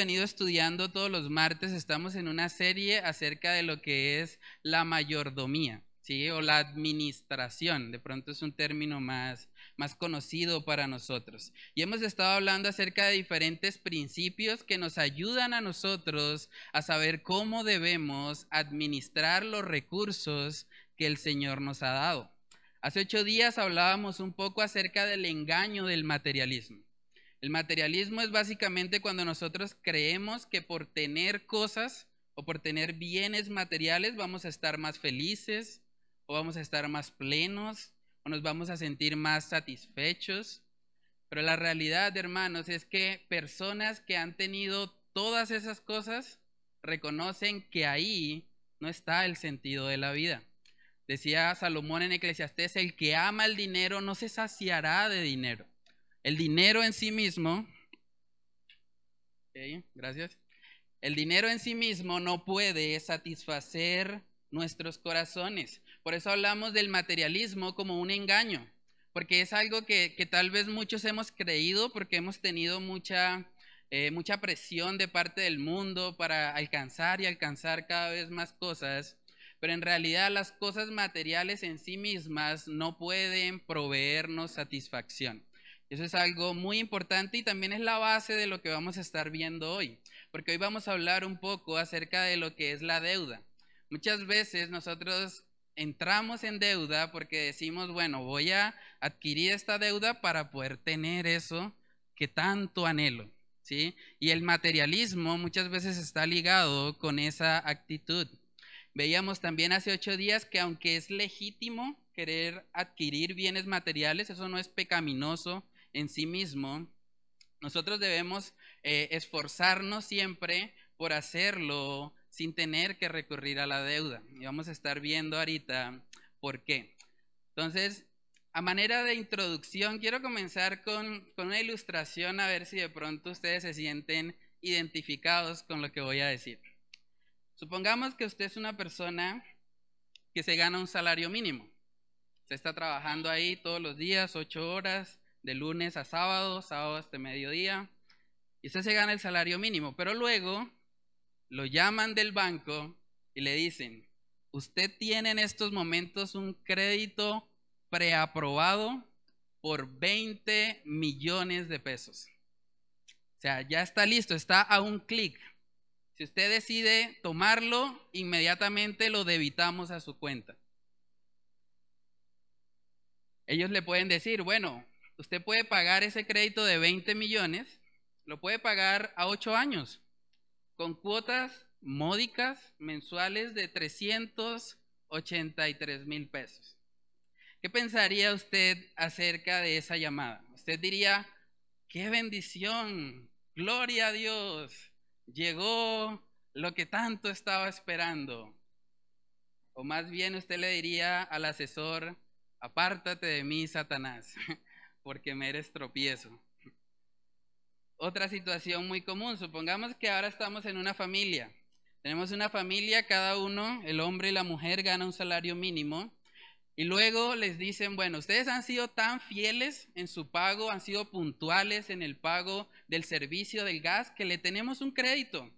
venido estudiando todos los martes, estamos en una serie acerca de lo que es la mayordomía, ¿sí? O la administración, de pronto es un término más, más conocido para nosotros. Y hemos estado hablando acerca de diferentes principios que nos ayudan a nosotros a saber cómo debemos administrar los recursos que el Señor nos ha dado. Hace ocho días hablábamos un poco acerca del engaño del materialismo. El materialismo es básicamente cuando nosotros creemos que por tener cosas o por tener bienes materiales vamos a estar más felices o vamos a estar más plenos o nos vamos a sentir más satisfechos. Pero la realidad, hermanos, es que personas que han tenido todas esas cosas reconocen que ahí no está el sentido de la vida. Decía Salomón en Eclesiastés, el que ama el dinero no se saciará de dinero. El dinero en sí mismo, gracias. El dinero en sí mismo no puede satisfacer nuestros corazones. Por eso hablamos del materialismo como un engaño, porque es algo que, tal vez muchos hemos creído porque hemos tenido mucha, eh, mucha presión de parte del mundo para alcanzar y alcanzar cada vez más cosas. Pero en realidad las cosas materiales en sí mismas no pueden proveernos satisfacción. Eso es algo muy importante y también es la base de lo que vamos a estar viendo hoy, porque hoy vamos a hablar un poco acerca de lo que es la deuda. Muchas veces nosotros entramos en deuda porque decimos, bueno, voy a adquirir esta deuda para poder tener eso que tanto anhelo, ¿sí? Y el materialismo muchas veces está ligado con esa actitud. Veíamos también hace ocho días que aunque es legítimo querer adquirir bienes materiales, eso no es pecaminoso en sí mismo, nosotros debemos eh, esforzarnos siempre por hacerlo sin tener que recurrir a la deuda. Y vamos a estar viendo ahorita por qué. Entonces, a manera de introducción, quiero comenzar con, con una ilustración a ver si de pronto ustedes se sienten identificados con lo que voy a decir. Supongamos que usted es una persona que se gana un salario mínimo. Se está trabajando ahí todos los días, ocho horas, de lunes a sábado, sábado hasta mediodía, y usted se gana el salario mínimo, pero luego lo llaman del banco y le dicen, usted tiene en estos momentos un crédito preaprobado por 20 millones de pesos. O sea, ya está listo, está a un clic. Si usted decide tomarlo, inmediatamente lo debitamos a su cuenta. Ellos le pueden decir, bueno, usted puede pagar ese crédito de 20 millones, lo puede pagar a 8 años, con cuotas módicas mensuales de 383 mil pesos. ¿Qué pensaría usted acerca de esa llamada? Usted diría, qué bendición, gloria a Dios, llegó lo que tanto estaba esperando. O más bien usted le diría al asesor, apártate de mí, Satanás. porque me eres tropiezo. Otra situación muy común, supongamos que ahora estamos en una familia. Tenemos una familia, cada uno, el hombre y la mujer, gana un salario mínimo. Y luego les dicen, bueno, ustedes han sido tan fieles en su pago, han sido puntuales en el pago del servicio del gas, que le tenemos un crédito.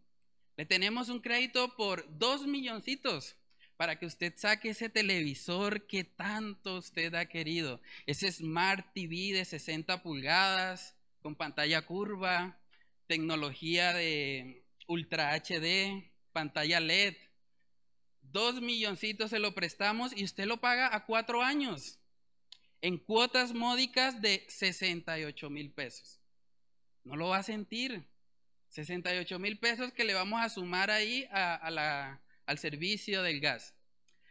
Le tenemos un crédito por dos milloncitos para que usted saque ese televisor que tanto usted ha querido, ese Smart TV de 60 pulgadas con pantalla curva, tecnología de Ultra HD, pantalla LED. Dos milloncitos se lo prestamos y usted lo paga a cuatro años en cuotas módicas de 68 mil pesos. No lo va a sentir. 68 mil pesos que le vamos a sumar ahí al servicio del gas.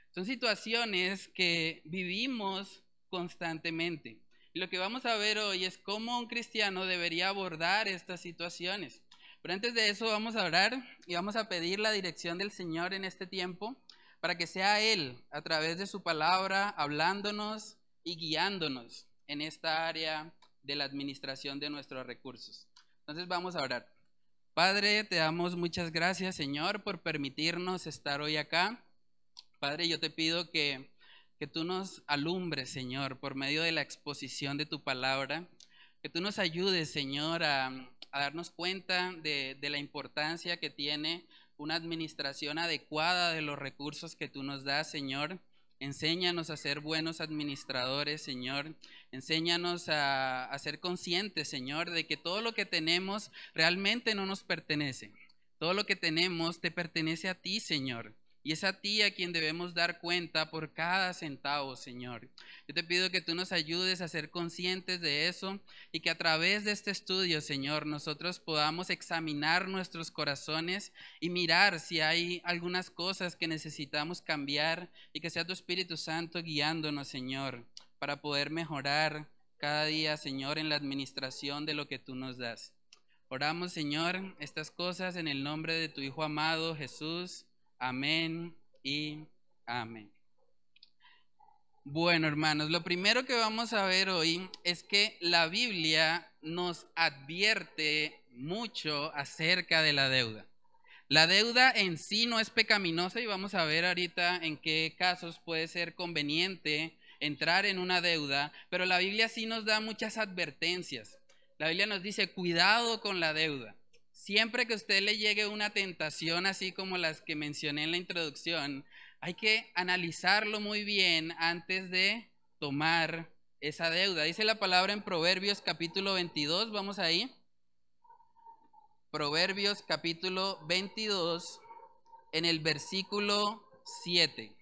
Son situaciones que vivimos constantemente. Lo que vamos a ver hoy es cómo un cristiano debería abordar estas situaciones. Pero antes de eso vamos a orar y vamos a pedir la dirección del Señor en este tiempo para que sea Él, a través de su palabra, hablándonos y guiándonos en esta área de la administración de nuestros recursos. Entonces vamos a orar. Padre, te damos muchas gracias, Señor, por permitirnos estar hoy acá. Padre, yo te pido que, que tú nos alumbres, Señor, por medio de la exposición de tu palabra, que tú nos ayudes, Señor, a, darnos cuenta de, de la importancia que tiene una administración adecuada de los recursos que tú nos das, Señor. Enséñanos a ser buenos administradores, Señor. Enséñanos a, a, ser conscientes, Señor, de que todo lo que tenemos realmente no nos pertenece. Todo lo que tenemos te pertenece a ti, Señor. Y es a ti a quien debemos dar cuenta por cada centavo, Señor. Yo te pido que tú nos ayudes a ser conscientes de eso y que a través de este estudio, Señor, nosotros podamos examinar nuestros corazones y mirar si hay algunas cosas que necesitamos cambiar y que sea tu Espíritu Santo guiándonos, Señor, para poder mejorar cada día, Señor, en la administración de lo que tú nos das. Oramos, Señor, estas cosas en el nombre de tu Hijo amado, Jesús. Amén y amén. Bueno, hermanos, lo primero que vamos a ver hoy es que la Biblia nos advierte mucho acerca de la deuda. La deuda en sí no es pecaminosa y vamos a ver ahorita en qué casos puede ser conveniente entrar en una deuda, pero la Biblia sí nos da muchas advertencias. La Biblia nos dice, cuidado con la deuda. Siempre que a usted le llegue una tentación así como las que mencioné en la introducción, hay que analizarlo muy bien antes de tomar esa deuda. Dice la palabra en Proverbios capítulo 22, vamos ahí. Proverbios capítulo 22, en el versículo 7.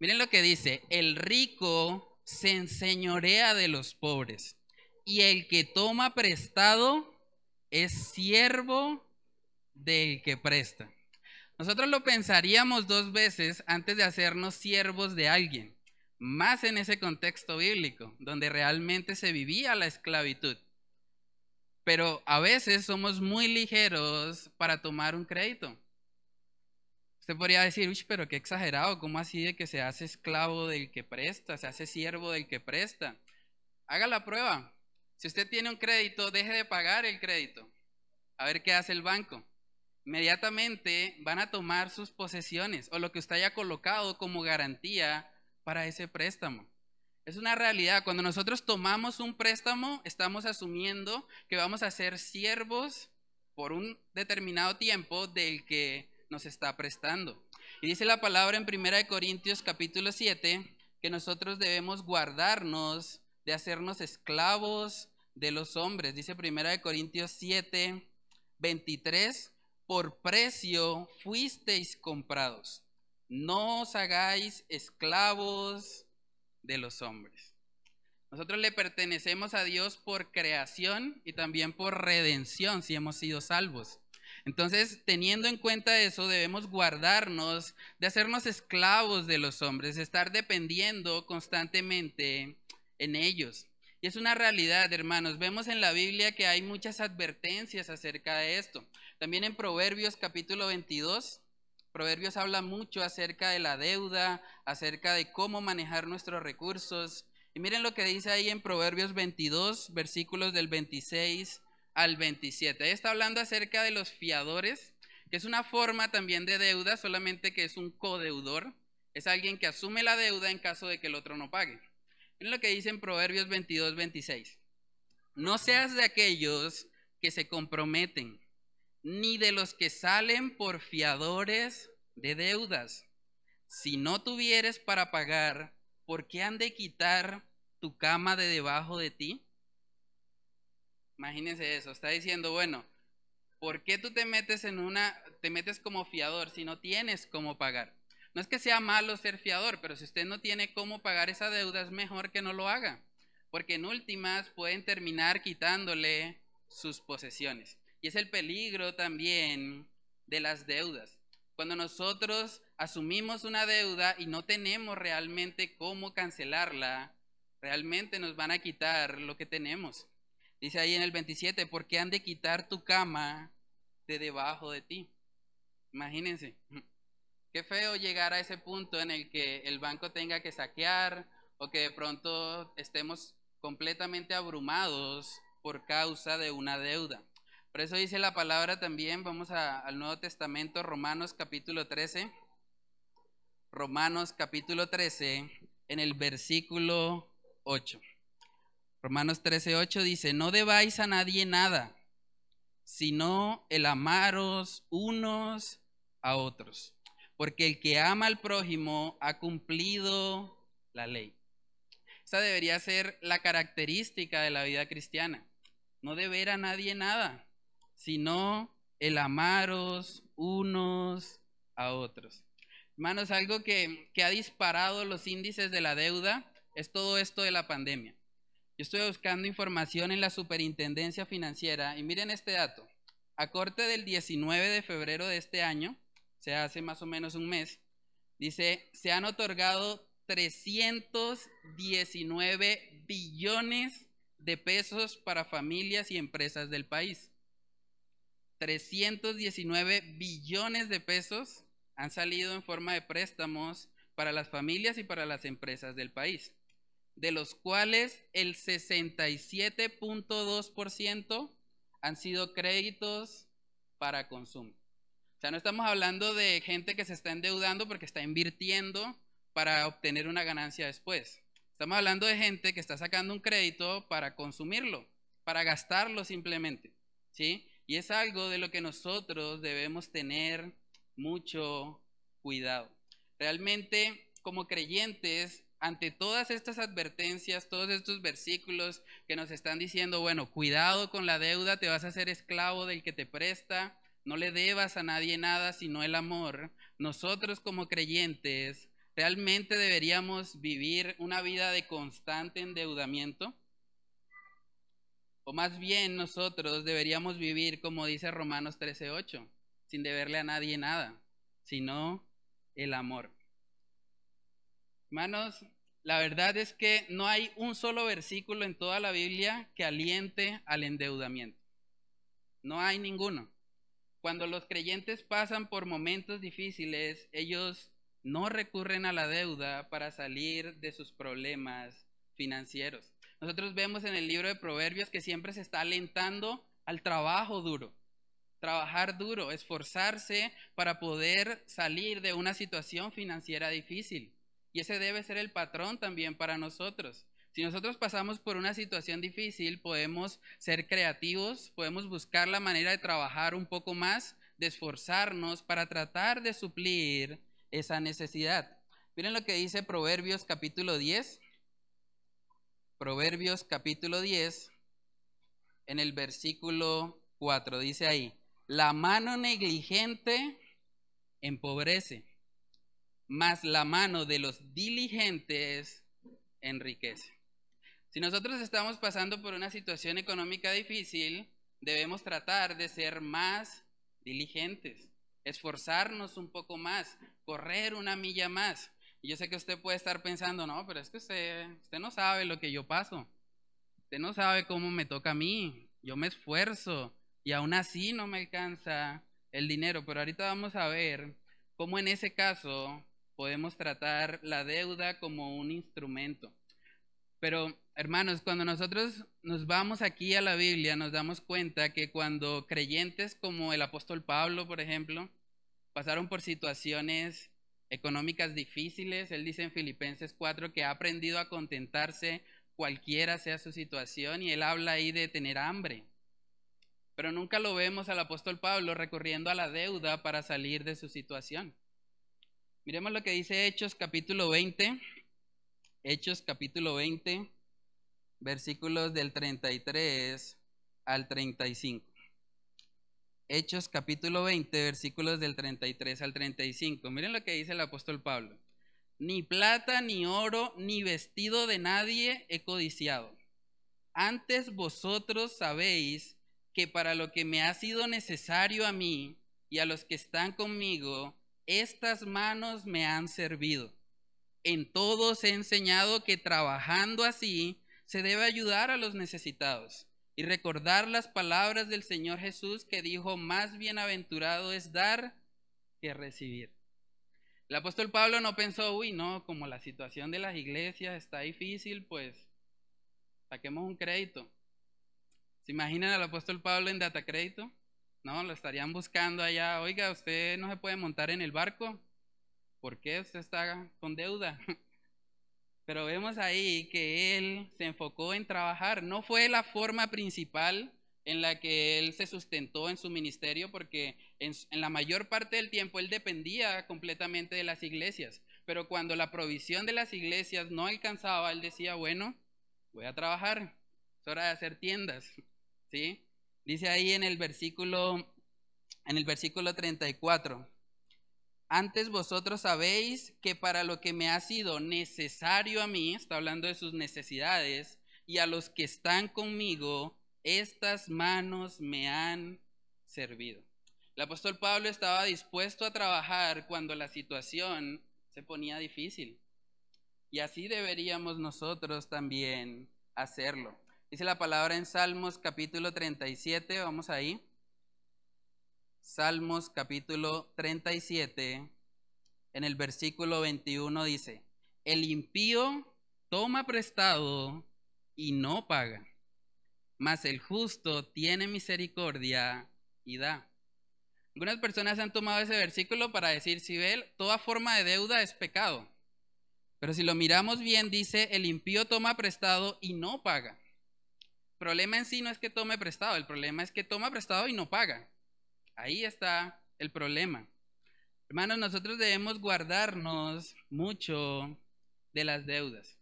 Miren lo que dice, el rico se enseñorea de los pobres y el que toma prestado es siervo del que presta. Nosotros lo pensaríamos dos veces antes de hacernos siervos de alguien, más en ese contexto bíblico, donde realmente se vivía la esclavitud. Pero a veces somos muy ligeros para tomar un crédito. Usted podría decir, uy, pero qué exagerado, ¿cómo así de que se hace esclavo del que presta, se hace siervo del que presta? Haga la prueba. Si usted tiene un crédito, deje de pagar el crédito. A ver qué hace el banco. Inmediatamente van a tomar sus posesiones o lo que usted haya colocado como garantía para ese préstamo. Es una realidad. Cuando nosotros tomamos un préstamo, estamos asumiendo que vamos a ser siervos por un determinado tiempo del que nos está prestando. Y dice la palabra en 1 Corintios capítulo 7 que nosotros debemos guardarnos de hacernos esclavos de los hombres. Dice Primera de Corintios 7, 23, por precio fuisteis comprados. No os hagáis esclavos de los hombres. Nosotros le pertenecemos a Dios por creación y también por redención si hemos sido salvos. Entonces, teniendo en cuenta eso, debemos guardarnos de hacernos esclavos de los hombres, de estar dependiendo constantemente en ellos. Y es una realidad, hermanos. Vemos en la Biblia que hay muchas advertencias acerca de esto. También en Proverbios capítulo 22, Proverbios habla mucho acerca de la deuda, acerca de cómo manejar nuestros recursos. Y miren lo que dice ahí en Proverbios 22, versículos del 26 al 27. Ahí está hablando acerca de los fiadores, que es una forma también de deuda, solamente que es un codeudor. Es alguien que asume la deuda en caso de que el otro no pague. Miren lo que dice en Proverbios 22, 26. No seas de aquellos que se comprometen, ni de los que salen por fiadores de deudas. Si no tuvieres para pagar, ¿por qué han de quitar tu cama de debajo de ti? Imagínense eso, está diciendo, bueno, ¿por qué tú te metes en una, te metes como fiador si no tienes cómo pagar? No es que sea malo ser fiador, pero si usted no tiene cómo pagar esa deuda, es mejor que no lo haga, porque en últimas pueden terminar quitándole sus posesiones. Y es el peligro también de las deudas. Cuando nosotros asumimos una deuda y no tenemos realmente cómo cancelarla, realmente nos van a quitar lo que tenemos. Dice ahí en el 27, ¿por qué han de quitar tu cama de debajo de ti? Imagínense. Qué feo llegar a ese punto en el que el banco tenga que saquear o que de pronto estemos completamente abrumados por causa de una deuda. Por eso dice la palabra también, vamos al Nuevo Testamento, Romanos capítulo 13. Romanos capítulo 13, en el versículo 8. Romanos 13, 8 dice, no debáis a nadie nada, sino el amaros unos a otros, porque el que ama al prójimo ha cumplido la ley. Esa debería ser la característica de la vida cristiana. No deber a nadie nada, sino el amaros unos a otros. Hermanos, algo que, que ha disparado los índices de la deuda es todo esto de la pandemia. Yo estoy buscando información en la Superintendencia Financiera y miren este dato. A corte del 19 de febrero de este año, o sea, hace más o menos un mes, dice, se han otorgado 319 billones de pesos para familias y empresas del país. 319 billones de pesos han salido en forma de préstamos para las familias y para las empresas del país, de los cuales el 67.2% han sido créditos para consumo. O sea, no estamos hablando de gente que se está endeudando porque está invirtiendo para obtener una ganancia después. Estamos hablando de gente que está sacando un crédito para consumirlo, para gastarlo simplemente, ¿sí? Y es algo de lo que nosotros debemos tener mucho cuidado. Realmente, como creyentes, ante todas estas advertencias, todos estos versículos que nos están diciendo, bueno, cuidado con la deuda, te vas a ser esclavo del que te presta, no le debas a nadie nada sino el amor, nosotros como creyentes realmente deberíamos vivir una vida de constante endeudamiento. O más bien nosotros deberíamos vivir como dice Romanos 13:8, sin deberle a nadie nada, sino el amor. Hermanos, la verdad es que no hay un solo versículo en toda la Biblia que aliente al endeudamiento. No hay ninguno. Cuando los creyentes pasan por momentos difíciles, ellos no recurren a la deuda para salir de sus problemas financieros. Nosotros vemos en el libro de Proverbios que siempre se está alentando al trabajo duro, trabajar duro, esforzarse para poder salir de una situación financiera difícil. Y ese debe ser el patrón también para nosotros. Si nosotros pasamos por una situación difícil, podemos ser creativos, podemos buscar la manera de trabajar un poco más, de esforzarnos para tratar de suplir esa necesidad. Miren lo que dice Proverbios capítulo 10, Proverbios capítulo 10, en el versículo 4, dice ahí, la mano negligente empobrece, mas la mano de los diligentes enriquece. Si nosotros estamos pasando por una situación económica difícil, debemos tratar de ser más diligentes, esforzarnos un poco más, correr una milla más. Y yo sé que usted puede estar pensando, no, pero es que usted, usted no sabe lo que yo paso. Usted no sabe cómo me toca a mí. Yo me esfuerzo y aún así no me alcanza el dinero. Pero ahorita vamos a ver cómo en ese caso podemos tratar la deuda como un instrumento. Pero hermanos, cuando nosotros nos vamos aquí a la Biblia, nos damos cuenta que cuando creyentes como el apóstol Pablo, por ejemplo, pasaron por situaciones económicas difíciles. Él dice en Filipenses 4 que ha aprendido a contentarse cualquiera sea su situación y él habla ahí de tener hambre. Pero nunca lo vemos al apóstol Pablo recurriendo a la deuda para salir de su situación. Miremos lo que dice Hechos capítulo 20. Hechos capítulo 20, versículos del 33 al 35. Hechos capítulo 20, versículos del 33 al 35. Miren lo que dice el apóstol Pablo. Ni plata, ni oro, ni vestido de nadie he codiciado. Antes vosotros sabéis que para lo que me ha sido necesario a mí y a los que están conmigo, estas manos me han servido. En todos he enseñado que trabajando así se debe ayudar a los necesitados y recordar las palabras del Señor Jesús que dijo, más bienaventurado es dar que recibir. El apóstol Pablo no pensó, uy, no, como la situación de las iglesias está difícil, pues saquemos un crédito. ¿Se imaginan al apóstol Pablo en data crédito? No, lo estarían buscando allá. Oiga, usted no se puede montar en el barco. ¿Por qué usted está con deuda? Pero vemos ahí que él se enfocó en trabajar. No fue la forma principal en la que él se sustentó en su ministerio, porque en, la mayor parte del tiempo él dependía completamente de las iglesias. Pero cuando la provisión de las iglesias no alcanzaba, él decía, bueno, voy a trabajar, es hora de hacer tiendas. ¿Sí? Dice ahí en el versículo, en el versículo 34. Antes vosotros sabéis que para lo que me ha sido necesario a mí, está hablando de sus necesidades, y a los que están conmigo, estas manos me han servido. El apóstol Pablo estaba dispuesto a trabajar cuando la situación se ponía difícil. Y así deberíamos nosotros también hacerlo. Dice la palabra en Salmos capítulo 37, vamos ahí. Salmos capítulo 37, en el versículo 21 dice, el impío toma prestado y no paga, mas el justo tiene misericordia y da. Algunas personas han tomado ese versículo para decir, si ve, toda forma de deuda es pecado. Pero si lo miramos bien, dice, el impío toma prestado y no paga. El problema en sí no es que tome prestado, el problema es que toma prestado y no paga. Ahí está el problema. Hermanos, nosotros debemos guardarnos mucho de las deudas,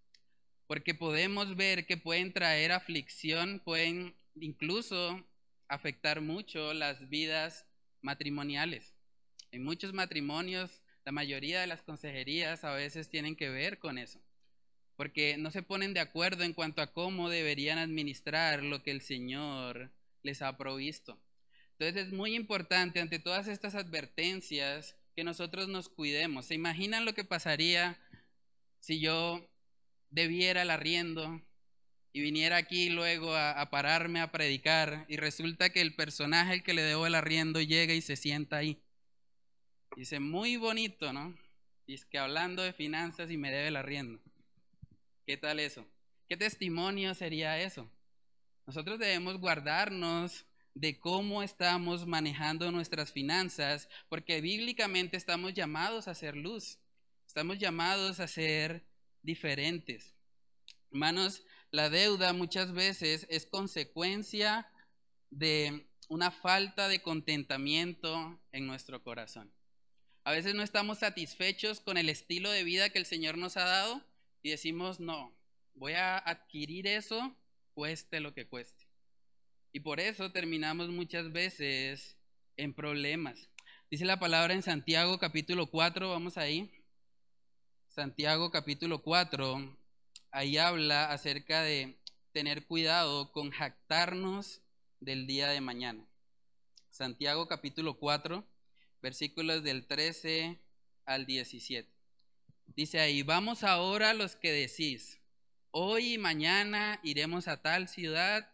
porque podemos ver que pueden traer aflicción, pueden incluso afectar mucho las vidas matrimoniales. En muchos matrimonios, la mayoría de las consejerías a veces tienen que ver con eso, porque no se ponen de acuerdo en cuanto a cómo deberían administrar lo que el Señor les ha provisto. Entonces es muy importante ante todas estas advertencias que nosotros nos cuidemos. ¿Se imaginan lo que pasaría si yo debiera el arriendo y viniera aquí luego a, pararme a predicar y resulta que el personaje al que le debo el arriendo llega y se sienta ahí? Dice, muy bonito, ¿no? Es que hablando de finanzas y me debe el arriendo. ¿Qué tal eso? ¿Qué testimonio sería eso? Nosotros debemos guardarnos de cómo estamos manejando nuestras finanzas, porque bíblicamente estamos llamados a ser luz, estamos llamados a ser diferentes. Hermanos, la deuda muchas veces es consecuencia de una falta de contentamiento en nuestro corazón. A veces no estamos satisfechos con el estilo de vida que el Señor nos ha dado y decimos, no, voy a adquirir eso, cueste lo que cueste. Y por eso terminamos muchas veces en problemas. Dice la palabra en Santiago capítulo 4, vamos ahí. Santiago capítulo 4, ahí habla acerca de tener cuidado con jactarnos del día de mañana. Santiago capítulo 4, versículos del 13 al 17. Dice ahí, vamos ahora los que decís, hoy y mañana iremos a tal ciudad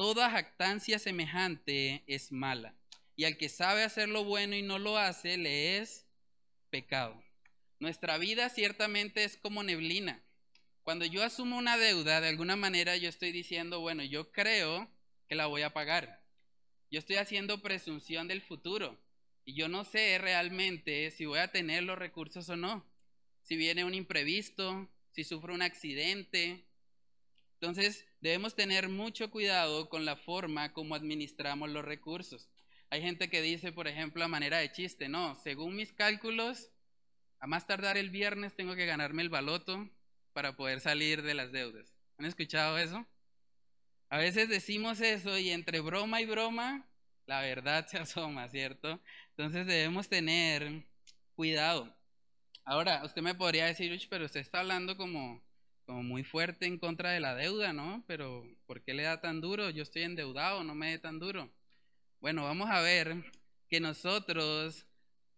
Toda jactancia semejante es mala, y al que sabe hacer lo bueno y no lo hace, le es pecado. Nuestra vida ciertamente es como neblina. Cuando yo asumo una deuda, de alguna manera yo estoy diciendo, bueno, yo creo que la voy a pagar. Yo estoy haciendo presunción del futuro y yo no sé realmente si voy a tener los recursos o no. Si viene un imprevisto, si sufro un accidente, entonces, debemos tener mucho cuidado con la forma como administramos los recursos. Hay gente que dice, por ejemplo, a manera de chiste, no, según mis cálculos, a más tardar el viernes tengo que ganarme el baloto para poder salir de las deudas. ¿Han escuchado eso? A veces decimos eso y entre broma y broma, la verdad se asoma, ¿cierto? Entonces debemos tener cuidado. Ahora, usted me podría decir, pero usted está hablando como como muy fuerte en contra de la deuda, ¿no? Pero ¿por qué le da tan duro? Yo estoy endeudado, no me dé tan duro. Bueno, vamos a ver que nosotros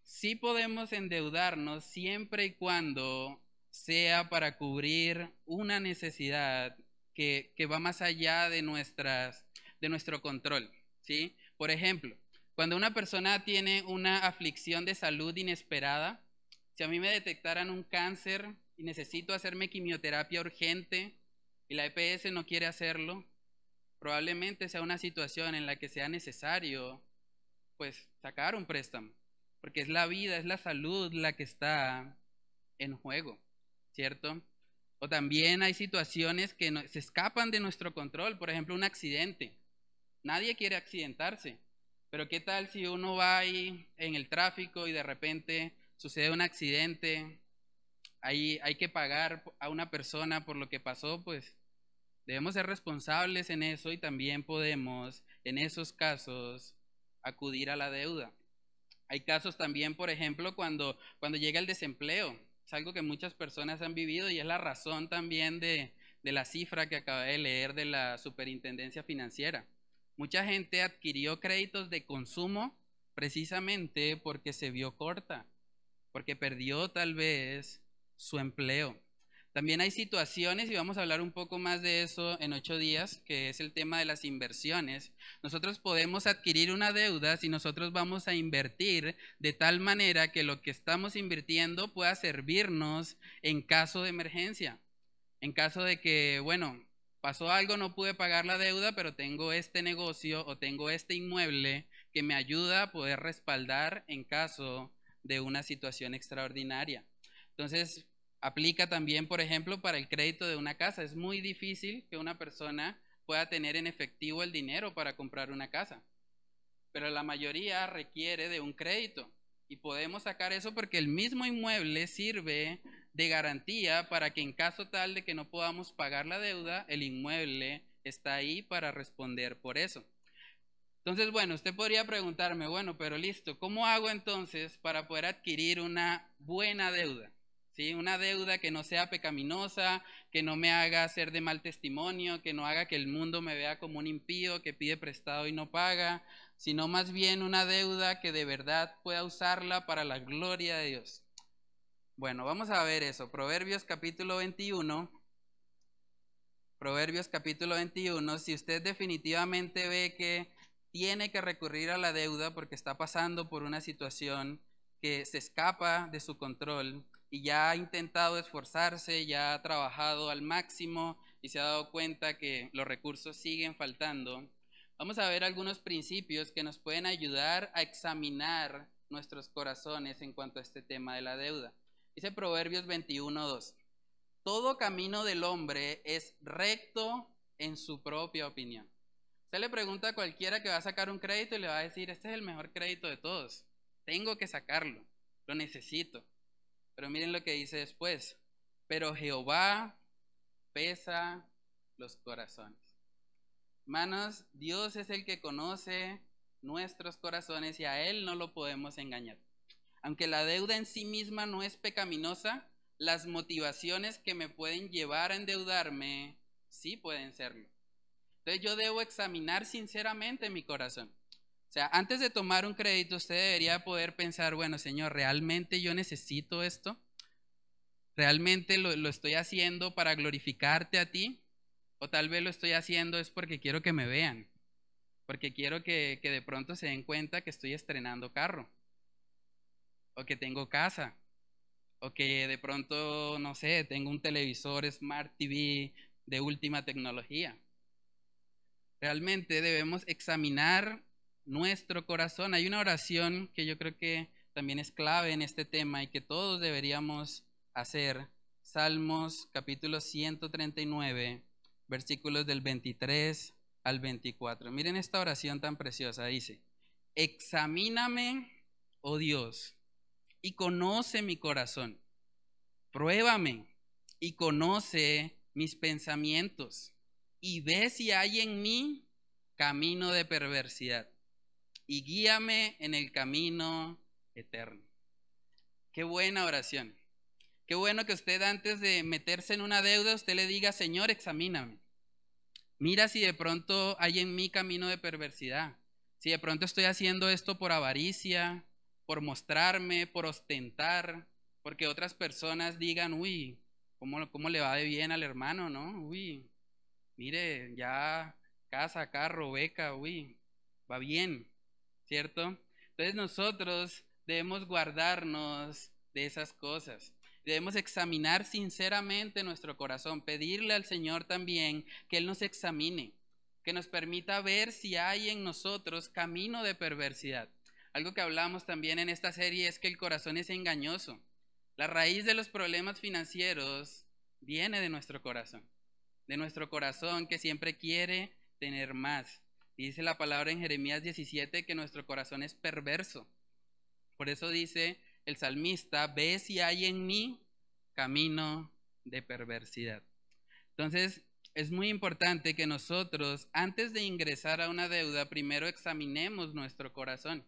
sí podemos endeudarnos siempre y cuando sea para cubrir una necesidad que, que va más allá de, nuestras, de nuestro control. ¿sí? Por ejemplo, cuando una persona tiene una aflicción de salud inesperada, si a mí me detectaran un cáncer y necesito hacerme quimioterapia urgente y la EPS no quiere hacerlo, probablemente sea una situación en la que sea necesario pues sacar un préstamo, porque es la vida, es la salud la que está en juego, ¿cierto? O también hay situaciones que se escapan de nuestro control, por ejemplo, un accidente. Nadie quiere accidentarse, pero ¿qué tal si uno va ahí en el tráfico y de repente sucede un accidente? Hay que pagar a una persona por lo que pasó, pues Debemos ser responsables en eso y también podemos, en esos casos, acudir a la deuda. Hay casos también, por ejemplo, cuando, cuando llega el desempleo. Es algo que muchas personas han vivido y es la razón también de la cifra que acabé de leer de la Superintendencia Financiera. Mucha gente adquirió créditos de consumo precisamente porque se vio corta, porque perdió tal vez su empleo. También hay situaciones, y vamos a hablar un poco más de eso en ocho días, que es el tema de las inversiones. Nosotros podemos adquirir una deuda si nosotros vamos a invertir de tal manera que lo que estamos invirtiendo pueda servirnos en caso de emergencia. En caso de que, bueno, pasó algo, no pude pagar la deuda, pero tengo este negocio o tengo este inmueble que me ayuda a poder respaldar en caso de una situación extraordinaria. Entonces, Aplica también, por ejemplo, para el crédito de una casa. Es muy difícil que una persona pueda tener en efectivo el dinero para comprar una casa. Pero la mayoría requiere de un crédito. Y podemos sacar eso porque el mismo inmueble sirve de garantía para que en caso tal de que no podamos pagar la deuda, el inmueble está ahí para responder por eso. Entonces, bueno, usted podría preguntarme, bueno, pero listo, ¿cómo hago entonces para poder adquirir una buena deuda? Una deuda que no sea pecaminosa, que no me haga ser de mal testimonio, que no haga que el mundo me vea como un impío que pide prestado y no paga, sino más bien una deuda que de verdad pueda usarla para la gloria de Dios. Bueno, vamos a ver eso. Proverbios capítulo 21. Proverbios capítulo 21. Si usted definitivamente ve que tiene que recurrir a la deuda porque está pasando por una situación que se escapa de su control, y ya ha intentado esforzarse, ya ha trabajado al máximo y se ha dado cuenta que los recursos siguen faltando, vamos a ver algunos principios que nos pueden ayudar a examinar nuestros corazones en cuanto a este tema de la deuda. Dice Proverbios 21.2, todo camino del hombre es recto en su propia opinión. Usted le pregunta a cualquiera que va a sacar un crédito y le va a decir, este es el mejor crédito de todos, tengo que sacarlo, lo necesito. Pero miren lo que dice después. Pero Jehová pesa los corazones. Hermanos, Dios es el que conoce nuestros corazones y a Él no lo podemos engañar. Aunque la deuda en sí misma no es pecaminosa, las motivaciones que me pueden llevar a endeudarme sí pueden serlo. Entonces yo debo examinar sinceramente mi corazón. O sea, antes de tomar un crédito, usted debería poder pensar, bueno, Señor, ¿realmente yo necesito esto? ¿Realmente lo, estoy haciendo para glorificarte a ti? O tal vez lo estoy haciendo es porque quiero que me vean, porque quiero que, que de pronto se den cuenta que estoy estrenando carro, o que tengo casa, o que de pronto, no sé, tengo un televisor Smart TV de última tecnología. Realmente debemos examinar nuestro corazón. Hay una oración que yo creo que también es clave en este tema y que todos deberíamos hacer. Salmos capítulo 139, versículos del 23 al 24. Miren esta oración tan preciosa. Dice, examíname, oh Dios, y conoce mi corazón. Pruébame y conoce mis pensamientos y ve si hay en mí camino de perversidad y guíame en el camino eterno. Qué buena oración. Qué bueno que usted antes de meterse en una deuda, usted le diga, Señor, examíname. Mira si de pronto hay en mí camino de perversidad. Si de pronto estoy haciendo esto por avaricia, por mostrarme, por ostentar, porque otras personas digan, uy, ¿cómo, cómo le va de bien al hermano, no? Uy, mire, ya casa, carro, beca, uy, va bien, ¿cierto? Entonces nosotros debemos guardarnos de esas cosas. Debemos examinar sinceramente nuestro corazón, pedirle al Señor también que Él nos examine, que nos permita ver si hay en nosotros camino de perversidad. Algo que hablamos también en esta serie es que el corazón es engañoso. La raíz de los problemas financieros viene de nuestro corazón, de nuestro corazón que siempre quiere tener más. Dice la palabra en Jeremías 17 que nuestro corazón es perverso. Por eso dice el salmista, ve si hay en mí camino de perversidad. Entonces, es muy importante que nosotros, antes de ingresar a una deuda, primero examinemos nuestro corazón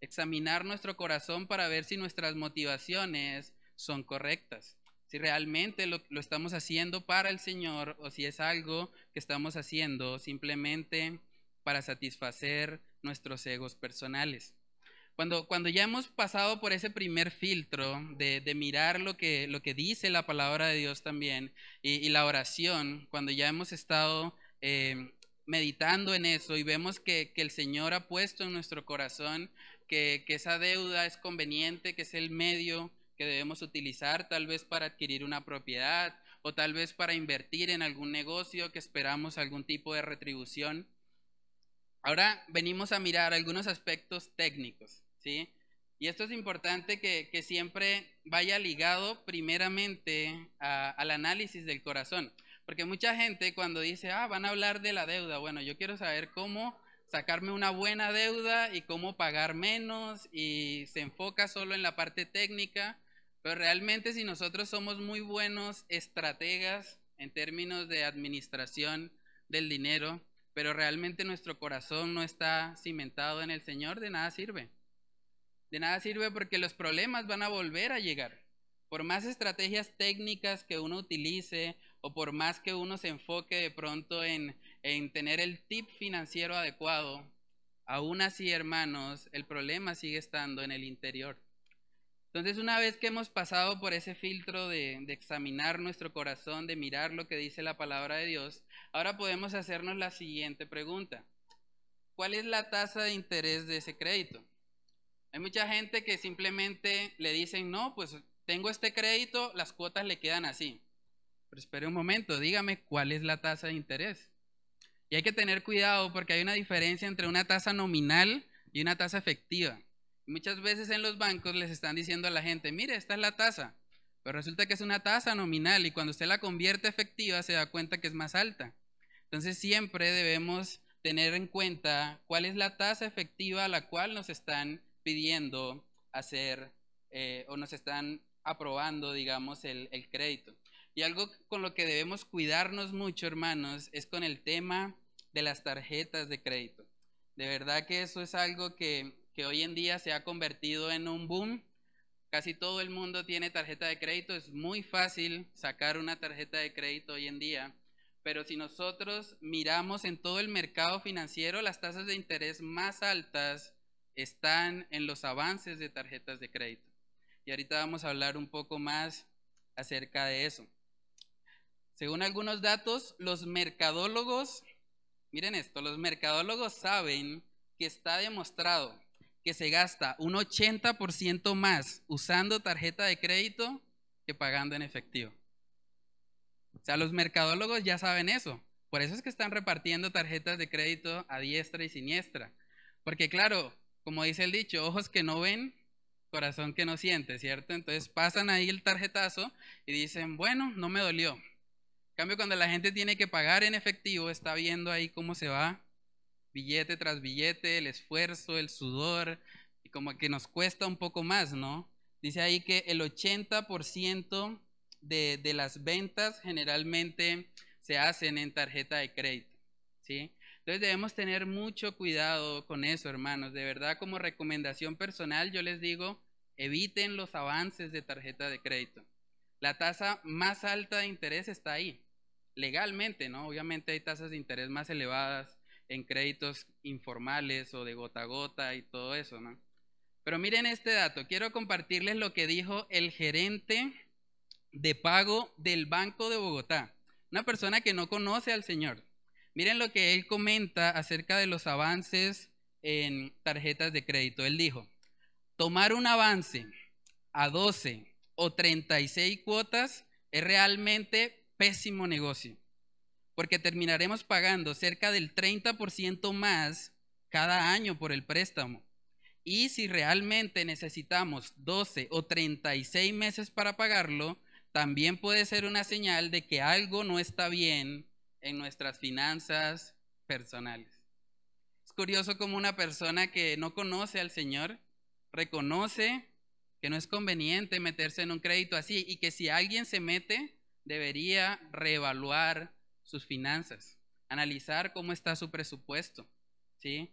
examinar nuestro corazón para ver si nuestras motivaciones son correctas, si realmente lo, estamos haciendo para el Señor o si es algo que estamos haciendo simplemente para satisfacer nuestros egos personales. Cuando, cuando ya hemos pasado por ese primer filtro de, mirar lo que, lo que dice la palabra de Dios también y, la oración, cuando ya hemos estado eh, meditando en eso y vemos que, que, el Señor ha puesto en nuestro corazón que, esa deuda es conveniente, que es el medio que debemos utilizar tal vez para adquirir una propiedad o tal vez para invertir en algún negocio que esperamos algún tipo de retribución. Ahora venimos a mirar algunos aspectos técnicos, ¿sí? Y esto es importante que, siempre vaya ligado primeramente al análisis del corazón, porque mucha gente cuando dice, ah, van a hablar de la deuda, bueno, yo quiero saber cómo sacarme una buena deuda y cómo pagar menos y se enfoca solo en la parte técnica, pero realmente si nosotros somos muy buenos estrategas en términos de administración del dinero, pero realmente nuestro corazón no está cimentado en el Señor, de nada sirve. De nada sirve porque los problemas van a volver a llegar. Por más estrategias técnicas que uno utilice o por más que uno se enfoque de pronto en, en tener el tip financiero adecuado, aún así, hermanos, el problema sigue estando en el interior. Entonces, una vez que hemos pasado por ese filtro de, de, examinar nuestro corazón, de mirar lo que dice la palabra de Dios, ahora podemos hacernos la siguiente pregunta. ¿Cuál es la tasa de interés de ese crédito? Hay mucha gente que simplemente le dicen, no, pues tengo este crédito, las cuotas le quedan así. Pero espere un momento, dígame cuál es la tasa de interés. Y hay que tener cuidado porque hay una diferencia entre una tasa nominal y una tasa efectiva. Muchas veces en los bancos les están diciendo a la gente, mire, esta es la tasa, pero resulta que es una tasa nominal y cuando usted la convierte efectiva se da cuenta que es más alta. Entonces siempre debemos tener en cuenta cuál es la tasa efectiva a la cual nos están pidiendo hacer eh, o nos están aprobando, digamos, el crédito. Y algo con lo que debemos cuidarnos mucho, hermanos, es con el tema de las tarjetas de crédito. De verdad que eso es algo que, hoy en día se ha convertido en un boom. Casi todo el mundo tiene tarjeta de crédito. Es muy fácil sacar una tarjeta de crédito hoy en día. Pero si nosotros miramos en todo el mercado financiero, las tasas de interés más altas están en los avances de tarjetas de crédito. Y ahorita vamos a hablar un poco más acerca de eso. Según algunos datos, los mercadólogos, miren esto, los mercadólogos saben que está demostrado que se gasta un 80% más usando tarjeta de crédito que pagando en efectivo. O sea, los mercadólogos ya saben eso. Por eso es que están repartiendo tarjetas de crédito a diestra y siniestra. Porque claro, como dice el dicho, ojos que no ven, corazón que no siente, ¿cierto? Entonces pasan ahí el tarjetazo y dicen, bueno, no me dolió, cambio, cuando la gente tiene que pagar en efectivo, está viendo ahí cómo se va billete tras billete, el esfuerzo, el sudor, y como que nos cuesta un poco más, ¿no? Dice ahí que el 80% de, de las ventas generalmente se hacen en tarjeta de crédito, ¿sí? Entonces debemos tener mucho cuidado con eso, hermanos. De verdad, como recomendación personal, yo les digo, eviten los avances de tarjeta de crédito. La tasa más alta de interés está ahí legalmente, ¿no? Obviamente hay tasas de interés más elevadas en créditos informales o de gota a gota y todo eso, ¿no? Pero miren este dato, quiero compartirles lo que dijo el gerente de pago del Banco de Bogotá, una persona que no conoce al Señor. Miren lo que él comenta acerca de los avances en tarjetas de crédito. Él dijo, tomar un avance a 12 o 36 cuotas es realmente pésimo negocio, porque terminaremos pagando cerca del 30% más cada año por el préstamo. Y si realmente necesitamos 12 o 36 meses para pagarlo, también puede ser una señal de que algo no está bien en nuestras finanzas personales. Es curioso como una persona que no conoce al Señor reconoce que no es conveniente meterse en un crédito así y que si alguien se mete, debería reevaluar sus finanzas, analizar cómo está su presupuesto, ¿sí?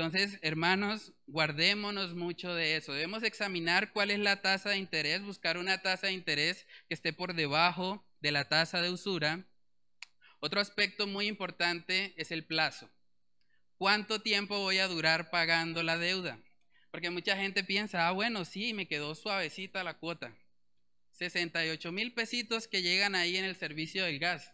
Entonces, hermanos, guardémonos mucho de eso. Debemos examinar cuál es la tasa de interés, buscar una tasa de interés que esté por debajo de la tasa de usura. Otro aspecto muy importante es el plazo. ¿Cuánto tiempo voy a durar pagando la deuda? Porque mucha gente piensa, ah, bueno, sí, me quedó suavecita la cuota. 68 mil pesitos que llegan ahí en el servicio del gas.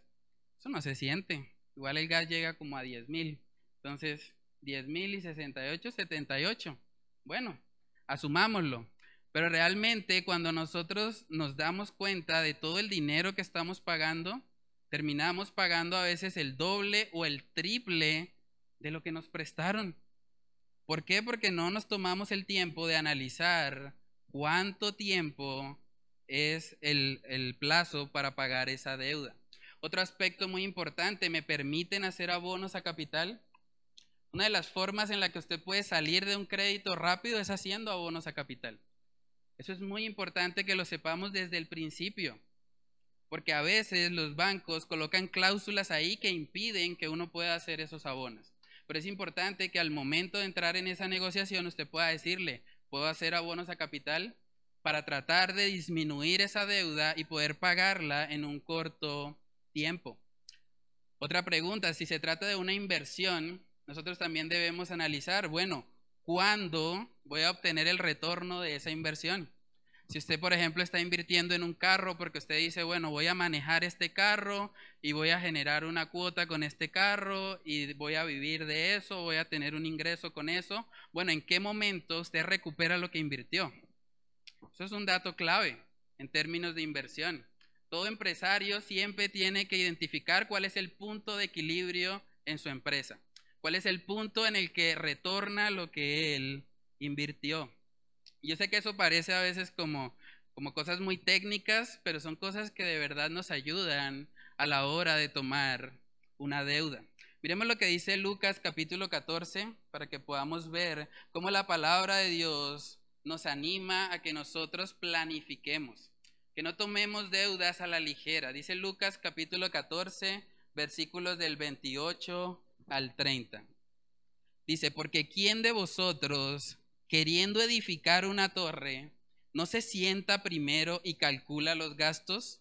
Eso no se siente. Igual el gas llega como a 10 mil. Entonces, 10 mil y 68, 78. Bueno, asumámoslo. Pero realmente cuando nosotros nos damos cuenta de todo el dinero que estamos pagando, terminamos pagando a veces el doble o el triple de lo que nos prestaron. ¿Por qué? Porque no nos tomamos el tiempo de analizar cuánto tiempo es el, el plazo para pagar esa deuda. Otro aspecto muy importante, ¿me permiten hacer abonos a capital? Una de las formas en la que usted puede salir de un crédito rápido es haciendo abonos a capital. Eso es muy importante que lo sepamos desde el principio, porque a veces los bancos colocan cláusulas ahí que impiden que uno pueda hacer esos abonos. Pero es importante que al momento de entrar en esa negociación usted pueda decirle, puedo hacer abonos a capital para tratar de disminuir esa deuda y poder pagarla en un corto tiempo. Otra pregunta, si se trata de una inversión, nosotros también debemos analizar, bueno, ¿cuándo voy a obtener el retorno de esa inversión? Si usted, por ejemplo, está invirtiendo en un carro porque usted dice, bueno, voy a manejar este carro y voy a generar una cuota con este carro y voy a vivir de eso, voy a tener un ingreso con eso, bueno, ¿en qué momento usted recupera lo que invirtió? Eso es un dato clave en términos de inversión. Todo empresario siempre tiene que identificar cuál es el punto de equilibrio en su empresa. ¿Cuál es el punto en el que retorna lo que él invirtió? Yo sé que eso parece a veces como, como cosas muy técnicas, pero son cosas que de verdad nos ayudan a la hora de tomar una deuda. Miremos lo que dice Lucas capítulo 14 para que podamos ver cómo la palabra de Dios nos anima a que nosotros planifiquemos, que no tomemos deudas a la ligera. Dice Lucas capítulo 14, versículos del 28 al 30. Dice, porque ¿quién de vosotros, queriendo edificar una torre, no se sienta primero y calcula los gastos?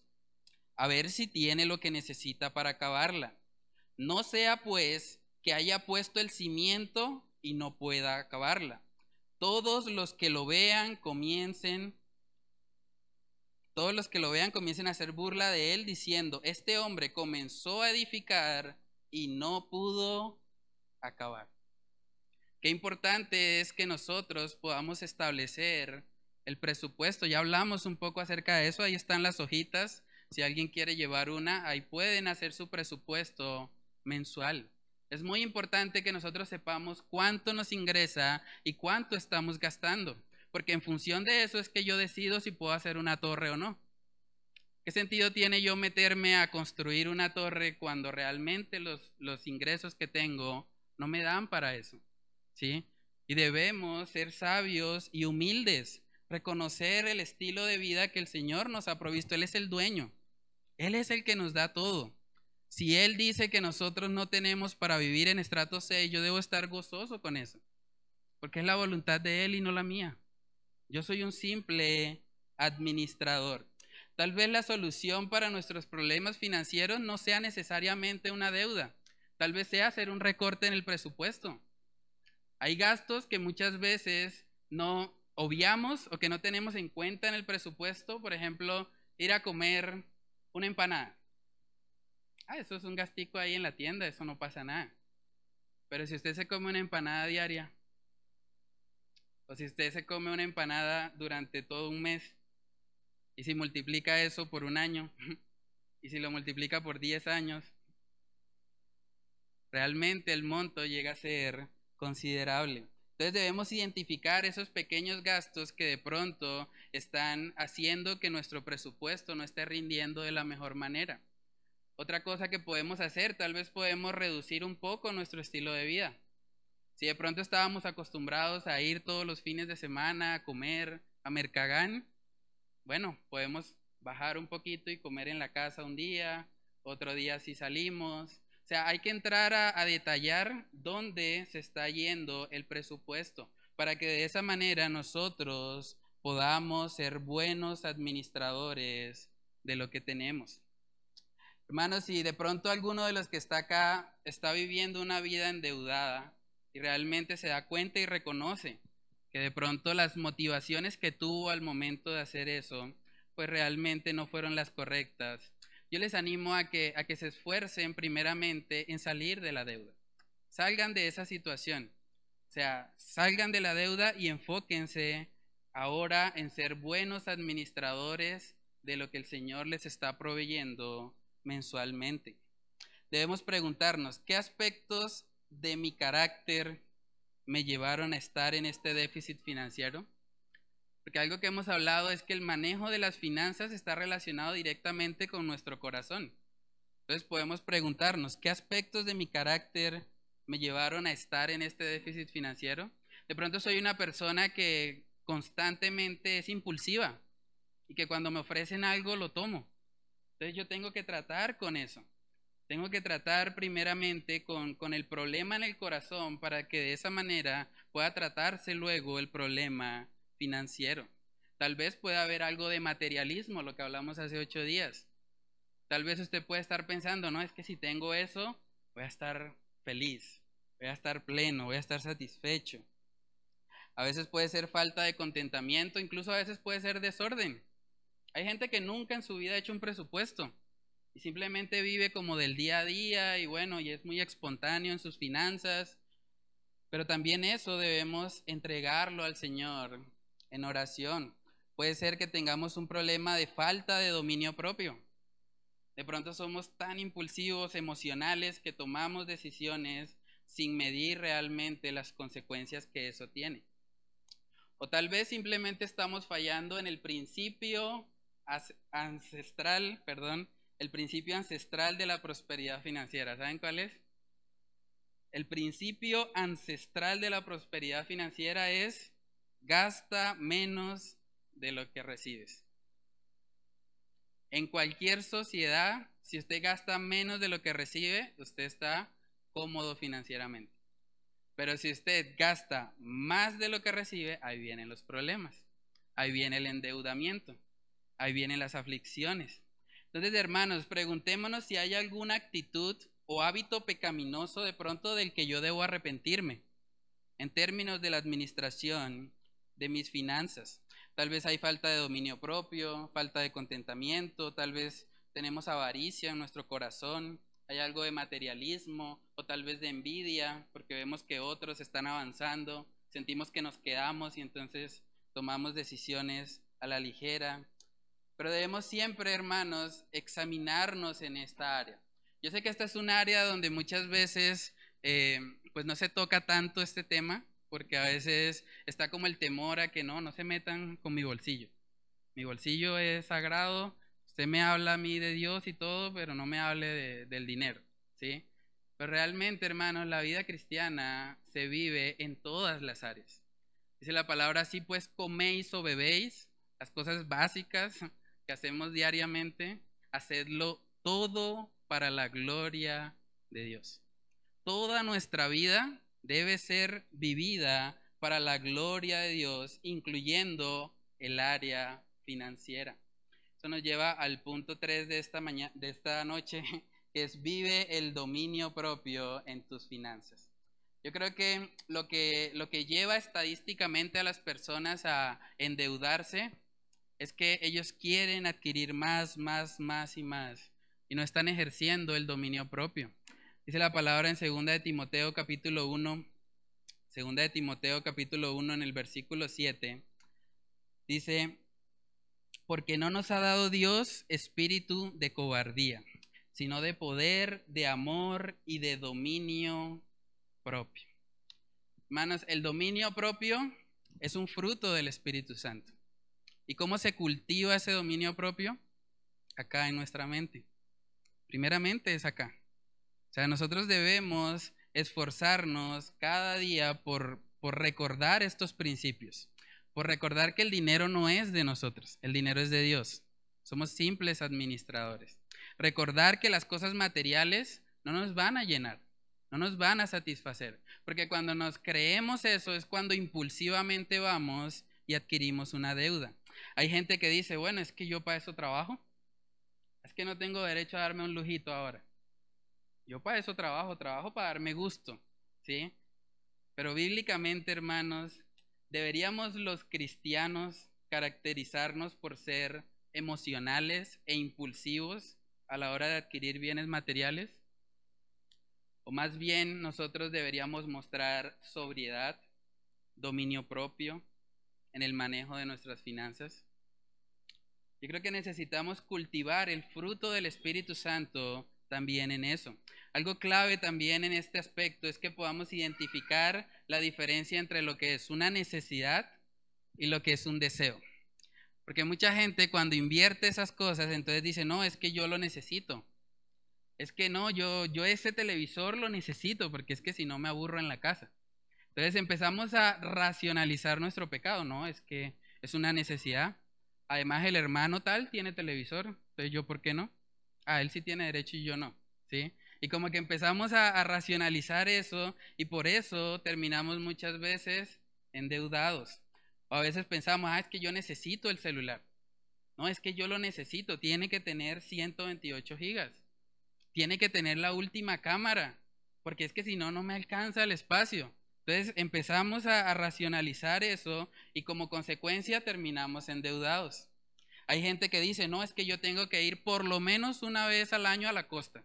A ver si tiene lo que necesita para acabarla. No sea pues que haya puesto el cimiento y no pueda acabarla. Todos los que lo vean comiencen todos los que lo vean comiencen a hacer burla de él diciendo, este hombre comenzó a edificar y no pudo acabar. Qué importante es que nosotros podamos establecer el presupuesto. Ya hablamos un poco acerca de eso, ahí están las hojitas. Si alguien quiere llevar una, ahí pueden hacer su presupuesto mensual. Es muy importante que nosotros sepamos cuánto nos ingresa y cuánto estamos gastando, porque en función de eso es que yo decido si puedo hacer una torre o no. ¿Qué sentido tiene yo meterme a construir una torre cuando realmente los, los ingresos que tengo no me dan para eso? ¿Sí? Y debemos ser sabios y humildes, reconocer el estilo de vida que el Señor nos ha provisto. Él es el dueño. Él es el que nos da todo. Si Él dice que nosotros no tenemos para vivir en estrato 6, yo debo estar gozoso con eso, porque es la voluntad de Él y no la mía. Yo soy un simple administrador. Tal vez la solución para nuestros problemas financieros no sea necesariamente una deuda. Tal vez sea hacer un recorte en el presupuesto. Hay gastos que muchas veces no obviamos o que no tenemos en cuenta en el presupuesto. Por ejemplo, ir a comer una empanada. Ah, eso es un gastico ahí en la tienda, eso no pasa nada. Pero si usted se come una empanada diaria, o si usted se come una empanada durante todo un mes, y si multiplica eso por un año, y si lo multiplica por 10 años, realmente el monto llega a ser considerable. Entonces debemos identificar esos pequeños gastos que de pronto están haciendo que nuestro presupuesto no esté rindiendo de la mejor manera. Otra cosa que podemos hacer, tal vez podemos reducir un poco nuestro estilo de vida. Si de pronto estábamos acostumbrados a ir todos los fines de semana a comer a Mercagán, bueno, podemos bajar un poquito y comer en la casa un día, otro día si salimos. O sea, hay que entrar a, detallar dónde se está yendo el presupuesto para que de esa manera nosotros podamos ser buenos administradores de lo que tenemos. Hermanos, si de pronto alguno de los que está acá está viviendo una vida endeudada y realmente se da cuenta y reconoce que de pronto las motivaciones que tuvo al momento de hacer eso, pues realmente no fueron las correctas. Yo les animo a que, a que se esfuercen primeramente en salir de la deuda. Salgan de esa situación. O sea, salgan de la deuda y enfóquense ahora en ser buenos administradores de lo que el Señor les está proveyendo mensualmente. Debemos preguntarnos, ¿qué aspectos de mi carácter me llevaron a estar en este déficit financiero? Porque algo que hemos hablado es que el manejo de las finanzas está relacionado directamente con nuestro corazón. Entonces podemos preguntarnos, ¿qué aspectos de mi carácter me llevaron a estar en este déficit financiero? De pronto soy una persona que constantemente es impulsiva y que cuando me ofrecen algo lo tomo. Entonces yo tengo que tratar con eso. Tengo que tratar primeramente con, con, el problema en el corazón para que de esa manera pueda tratarse luego el problema financiero. Tal vez pueda haber algo de materialismo, lo que hablamos hace ocho días. Tal vez usted puede estar pensando, no, es que si tengo eso, voy a estar feliz, voy a estar pleno, voy a estar satisfecho. A veces puede ser falta de contentamiento, incluso a veces puede ser desorden. Hay gente que nunca en su vida ha hecho un presupuesto y simplemente vive como del día a día y bueno, y es muy espontáneo en sus finanzas. Pero también eso debemos entregarlo al Señor en oración. Puede ser que tengamos un problema de falta de dominio propio. De pronto somos tan impulsivos, emocionales, que tomamos decisiones sin medir realmente las consecuencias que eso tiene. O tal vez simplemente estamos fallando en el principio ancestral, perdón, el principio ancestral de la prosperidad financiera. ¿Saben cuál es? El principio ancestral de la prosperidad financiera es gasta menos de lo que recibes. En cualquier sociedad, si usted gasta menos de lo que recibe, usted está cómodo financieramente. Pero si usted gasta más de lo que recibe, ahí vienen los problemas. Ahí viene el endeudamiento ahí vienen las aflicciones. Entonces, hermanos, preguntémonos si hay alguna actitud o hábito pecaminoso de pronto del que yo debo arrepentirme en términos de la administración de mis finanzas. Tal vez hay falta de dominio propio, falta de contentamiento, tal vez tenemos avaricia en nuestro corazón, hay algo de materialismo o tal vez de envidia porque vemos que otros están avanzando, sentimos que nos quedamos y entonces tomamos decisiones a la ligera. Pero debemos siempre, hermanos, examinarnos en esta área. Yo sé que esta es un área donde muchas veces eh, pues no se toca tanto este tema, porque a veces está como el temor a que no, no se metan con mi bolsillo. Mi bolsillo es sagrado, usted me habla a mí de Dios y todo, pero no me hable del dinero, ¿sí? Pero realmente, hermanos, la vida cristiana se vive en todas las áreas. Dice la palabra así, pues coméis o bebéis, las cosas básicas, que hacemos diariamente, hacerlo todo para la gloria de Dios. Toda nuestra vida debe ser vivida para la gloria de Dios, incluyendo el área financiera. Eso nos lleva al punto 3 de esta, mañana, de esta noche, que es vive el dominio propio en tus finanzas. Yo creo que lo que, lo que lleva estadísticamente a las personas a endeudarse es que ellos quieren adquirir más, más, más y más y no están ejerciendo el dominio propio. Dice la palabra en 2 de Timoteo capítulo 1, 2 de Timoteo capítulo 1 en el versículo 7, dice, porque no nos ha dado Dios espíritu de cobardía, sino de poder, de amor y de dominio propio. Hermanos, el dominio propio es un fruto del Espíritu Santo. ¿Y cómo se cultiva ese dominio propio? Acá en nuestra mente. Primeramente es acá. O sea, nosotros debemos esforzarnos cada día por, por recordar estos principios, por recordar que el dinero no es de nosotros, el dinero es de Dios. Somos simples administradores. Recordar que las cosas materiales no nos van a llenar, no nos van a satisfacer, porque cuando nos creemos eso es cuando impulsivamente vamos y adquirimos una deuda. Hay gente que dice, bueno, es que yo para eso trabajo, es que no tengo derecho a darme un lujito ahora. Yo para eso trabajo, trabajo para darme gusto, ¿sí? Pero bíblicamente, hermanos, deberíamos los cristianos caracterizarnos por ser emocionales e impulsivos a la hora de adquirir bienes materiales? O más bien nosotros deberíamos mostrar sobriedad, dominio propio en el manejo de nuestras finanzas. Yo creo que necesitamos cultivar el fruto del Espíritu Santo también en eso. Algo clave también en este aspecto es que podamos identificar la diferencia entre lo que es una necesidad y lo que es un deseo. Porque mucha gente cuando invierte esas cosas, entonces dice, no, es que yo lo necesito. Es que no, yo, yo ese televisor lo necesito porque es que si no me aburro en la casa. Entonces empezamos a racionalizar nuestro pecado, ¿no? Es que es una necesidad. Además el hermano tal tiene televisor, entonces yo, ¿por qué no? Ah, él sí tiene derecho y yo no, ¿sí? Y como que empezamos a, a racionalizar eso y por eso terminamos muchas veces endeudados. O a veces pensamos, ah, es que yo necesito el celular. No, es que yo lo necesito. Tiene que tener 128 gigas. Tiene que tener la última cámara. Porque es que si no, no me alcanza el espacio. Entonces empezamos a, racionalizar eso y como consecuencia terminamos endeudados. Hay gente que dice, no, es que yo tengo que ir por lo menos una vez al año a la costa.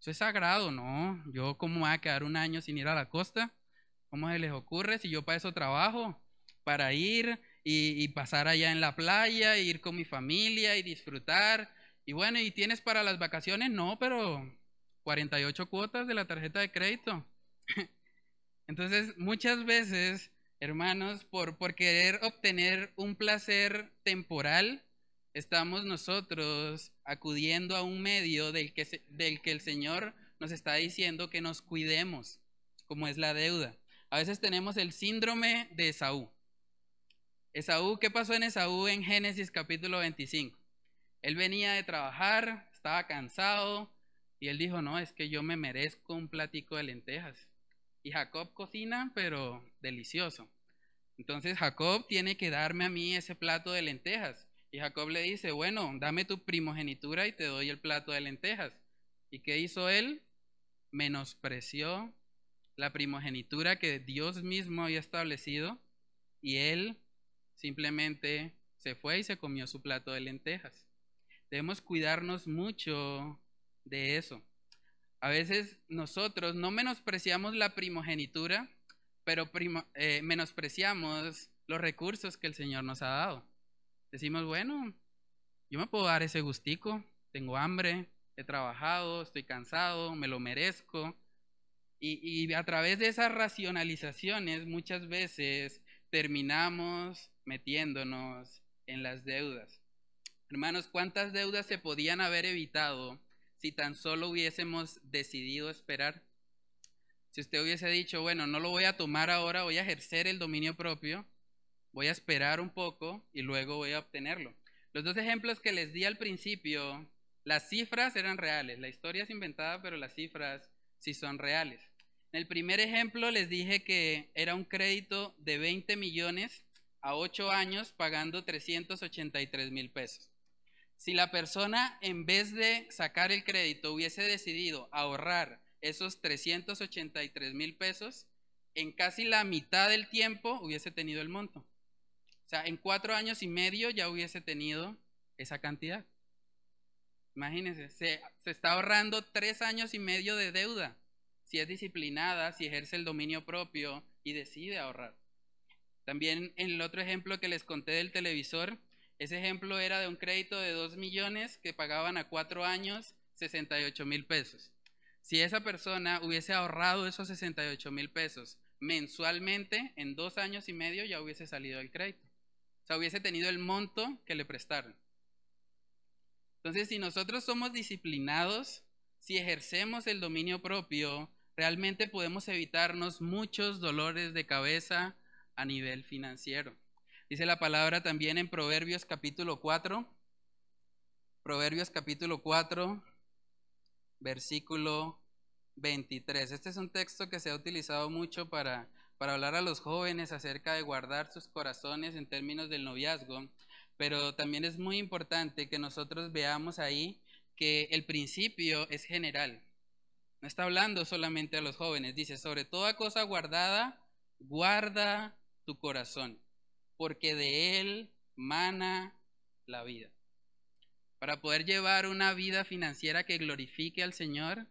Eso es sagrado, ¿no? Yo cómo voy a quedar un año sin ir a la costa. ¿Cómo se les ocurre si yo para eso trabajo? para ir y, pasar allá en la playa, ir con mi familia y disfrutar. Y bueno, ¿y tienes para las vacaciones? No, pero 48 cuotas de la tarjeta de crédito. Entonces, muchas veces, hermanos, por, querer obtener un placer temporal, estamos nosotros acudiendo a un medio del que, del que el Señor nos está diciendo que nos cuidemos, como es la deuda. A veces tenemos el síndrome de Esaú. Esaú, ¿qué pasó en Esaú en Génesis capítulo 25? Él venía de trabajar, estaba cansado y él dijo, no, es que yo me merezco un platico de lentejas. Y Jacob cocina, pero delicioso. Entonces Jacob tiene que darme a mí ese plato de lentejas. Y Jacob le dice, bueno, dame tu primogenitura y te doy el plato de lentejas. ¿Y qué hizo él? Menospreció la primogenitura que Dios mismo había establecido y él simplemente se fue y se comió su plato de lentejas. Debemos cuidarnos mucho de eso. A veces nosotros no menospreciamos la primogenitura, pero eh, menospreciamos los recursos que el Señor nos ha dado. Decimos, bueno, yo me puedo dar ese gustico, tengo hambre, he trabajado, estoy cansado, me lo merezco. Y, y a través de esas racionalizaciones muchas veces terminamos metiéndonos en las deudas. Hermanos, ¿cuántas deudas se podían haber evitado si tan solo hubiésemos decidido esperar? Si usted hubiese dicho, bueno, no lo voy a tomar ahora, voy a ejercer el dominio propio, voy a esperar un poco y luego voy a obtenerlo. Los dos ejemplos que les di al principio, las cifras eran reales, la historia es inventada, pero las cifras sí son reales. En el primer ejemplo les dije que era un crédito de 20 millones a 8 años pagando 383 mil pesos. Si la persona en vez de sacar el crédito hubiese decidido ahorrar esos 383 mil pesos, en casi la mitad del tiempo hubiese tenido el monto. O sea, en cuatro años y medio ya hubiese tenido esa cantidad. Imagínense, se, se está ahorrando tres años y medio de deuda si es disciplinada, si ejerce el dominio propio y decide ahorrar. También en el otro ejemplo que les conté del televisor, ese ejemplo era de un crédito de 2 millones que pagaban a cuatro años 68 mil pesos. Si esa persona hubiese ahorrado esos 68 mil pesos mensualmente, en dos años y medio ya hubiese salido el crédito. O sea, hubiese tenido el monto que le prestaron. Entonces, si nosotros somos disciplinados, si ejercemos el dominio propio, realmente podemos evitarnos muchos dolores de cabeza a nivel financiero. Dice la palabra también en Proverbios capítulo 4, Proverbios capítulo 4, versículo 23. Este es un texto que se ha utilizado mucho para, para hablar a los jóvenes acerca de guardar sus corazones en términos del noviazgo, pero también es muy importante que nosotros veamos ahí que el principio es general. No está hablando solamente a los jóvenes, dice, sobre toda cosa guardada, guarda tu corazón, porque de él mana la vida. Para poder llevar una vida financiera que glorifique al Señor,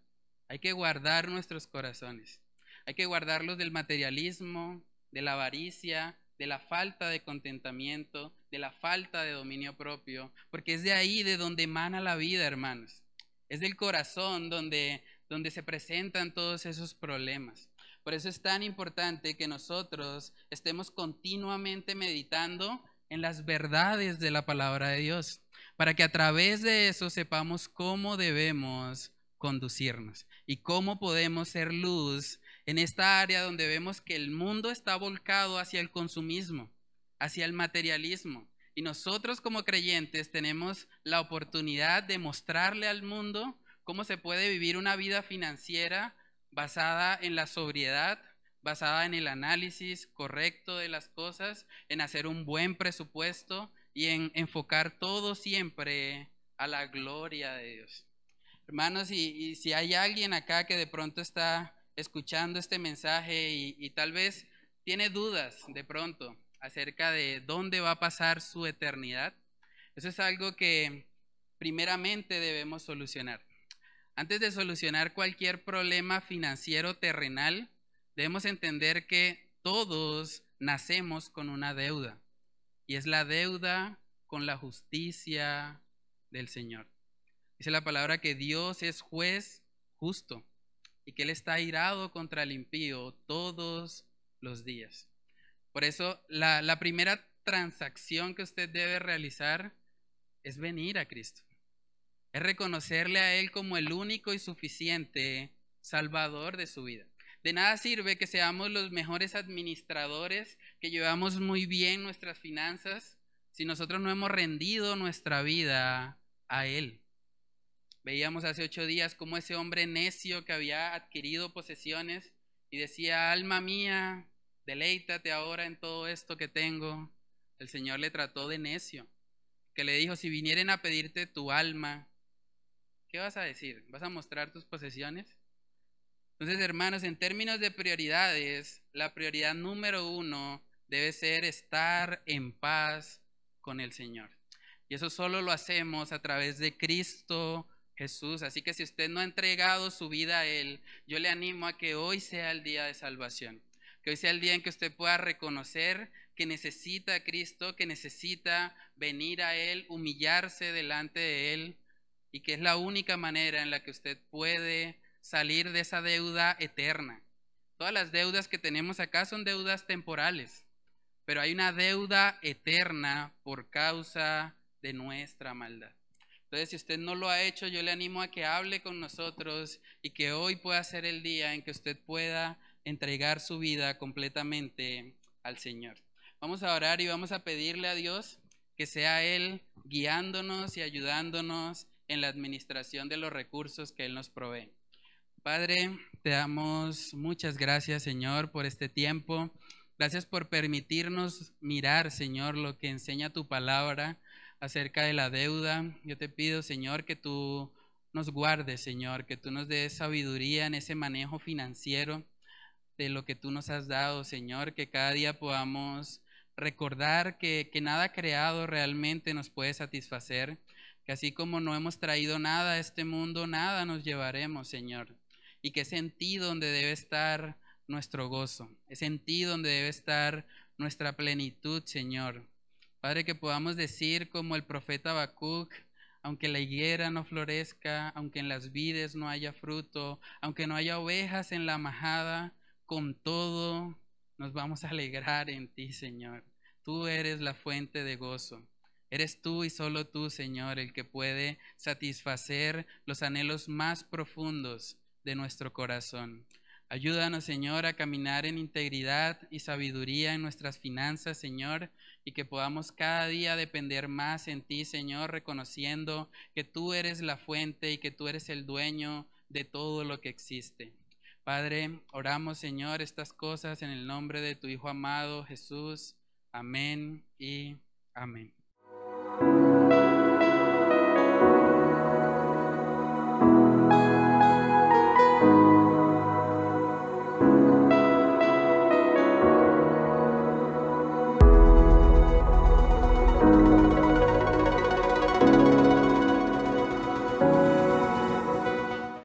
hay que guardar nuestros corazones. Hay que guardarlos del materialismo, de la avaricia, de la falta de contentamiento, de la falta de dominio propio, porque es de ahí de donde emana la vida, hermanos. Es del corazón donde, donde se presentan todos esos problemas. Por eso es tan importante que nosotros estemos continuamente meditando en las verdades de la palabra de Dios, para que a través de eso sepamos cómo debemos conducirnos y cómo podemos ser luz en esta área donde vemos que el mundo está volcado hacia el consumismo, hacia el materialismo. Y nosotros como creyentes tenemos la oportunidad de mostrarle al mundo cómo se puede vivir una vida financiera basada en la sobriedad, basada en el análisis correcto de las cosas, en hacer un buen presupuesto y en enfocar todo siempre a la gloria de Dios. Hermanos, y, si hay alguien acá que de pronto está escuchando este mensaje y, tal vez tiene dudas de pronto acerca de dónde va a pasar su eternidad, eso es algo que primeramente debemos solucionar. Antes de solucionar cualquier problema financiero terrenal, debemos entender que todos nacemos con una deuda, y es la deuda con la justicia del Señor. Dice la palabra que Dios es juez justo y que Él está airado contra el impío todos los días. Por eso la, la primera transacción que usted debe realizar es venir a Cristo. Es reconocerle a Él como el único y suficiente Salvador de su vida. De nada sirve que seamos los mejores administradores, que llevamos muy bien nuestras finanzas, si nosotros no hemos rendido nuestra vida a Él. Veíamos hace ocho días cómo ese hombre necio que había adquirido posesiones y decía, alma mía, deleítate ahora en todo esto que tengo. El Señor le trató de necio, que le dijo, si vinieren a pedirte tu alma, ¿qué vas a decir? ¿Vas a mostrar tus posesiones? Entonces, hermanos, en términos de prioridades, la prioridad número uno debe ser estar en paz con el Señor. Y eso solo lo hacemos a través de Cristo Jesús. Así que si usted no ha entregado su vida a Él, yo le animo a que hoy sea el día de salvación. Que hoy sea el día en que usted pueda reconocer que necesita a Cristo, que necesita venir a Él, humillarse delante de Él y que es la única manera en la que usted puede salir de esa deuda eterna. Todas las deudas que tenemos acá son deudas temporales, pero hay una deuda eterna por causa de nuestra maldad. Entonces, si usted no lo ha hecho, yo le animo a que hable con nosotros y que hoy pueda ser el día en que usted pueda entregar su vida completamente al Señor. Vamos a orar y vamos a pedirle a Dios que sea Él guiándonos y ayudándonos en la administración de los recursos que Él nos provee. Padre, te damos muchas gracias, Señor, por este tiempo. Gracias por permitirnos mirar, Señor, lo que enseña tu palabra acerca de la deuda. Yo te pido, Señor, que tú nos guardes, Señor, que tú nos des sabiduría en ese manejo financiero de lo que tú nos has dado, Señor, que cada día podamos recordar que, que nada creado realmente nos puede satisfacer, que así como no hemos traído nada a este mundo, nada nos llevaremos, Señor, y que es en ti donde debe estar nuestro gozo, es en ti donde debe estar nuestra plenitud, Señor. Padre, que podamos decir como el profeta Habacuc, aunque la higuera no florezca, aunque en las vides no haya fruto, aunque no haya ovejas en la majada, con todo nos vamos a alegrar en ti, Señor. Tú eres la fuente de gozo. Eres tú y solo tú, Señor, el que puede satisfacer los anhelos más profundos de nuestro corazón. Ayúdanos, Señor, a caminar en integridad y sabiduría en nuestras finanzas, Señor, y que podamos cada día depender más en ti, Señor, reconociendo que tú eres la fuente y que tú eres el dueño de todo lo que existe. Padre, oramos, Señor, estas cosas en el nombre de tu Hijo amado, Jesús. Amén y amén.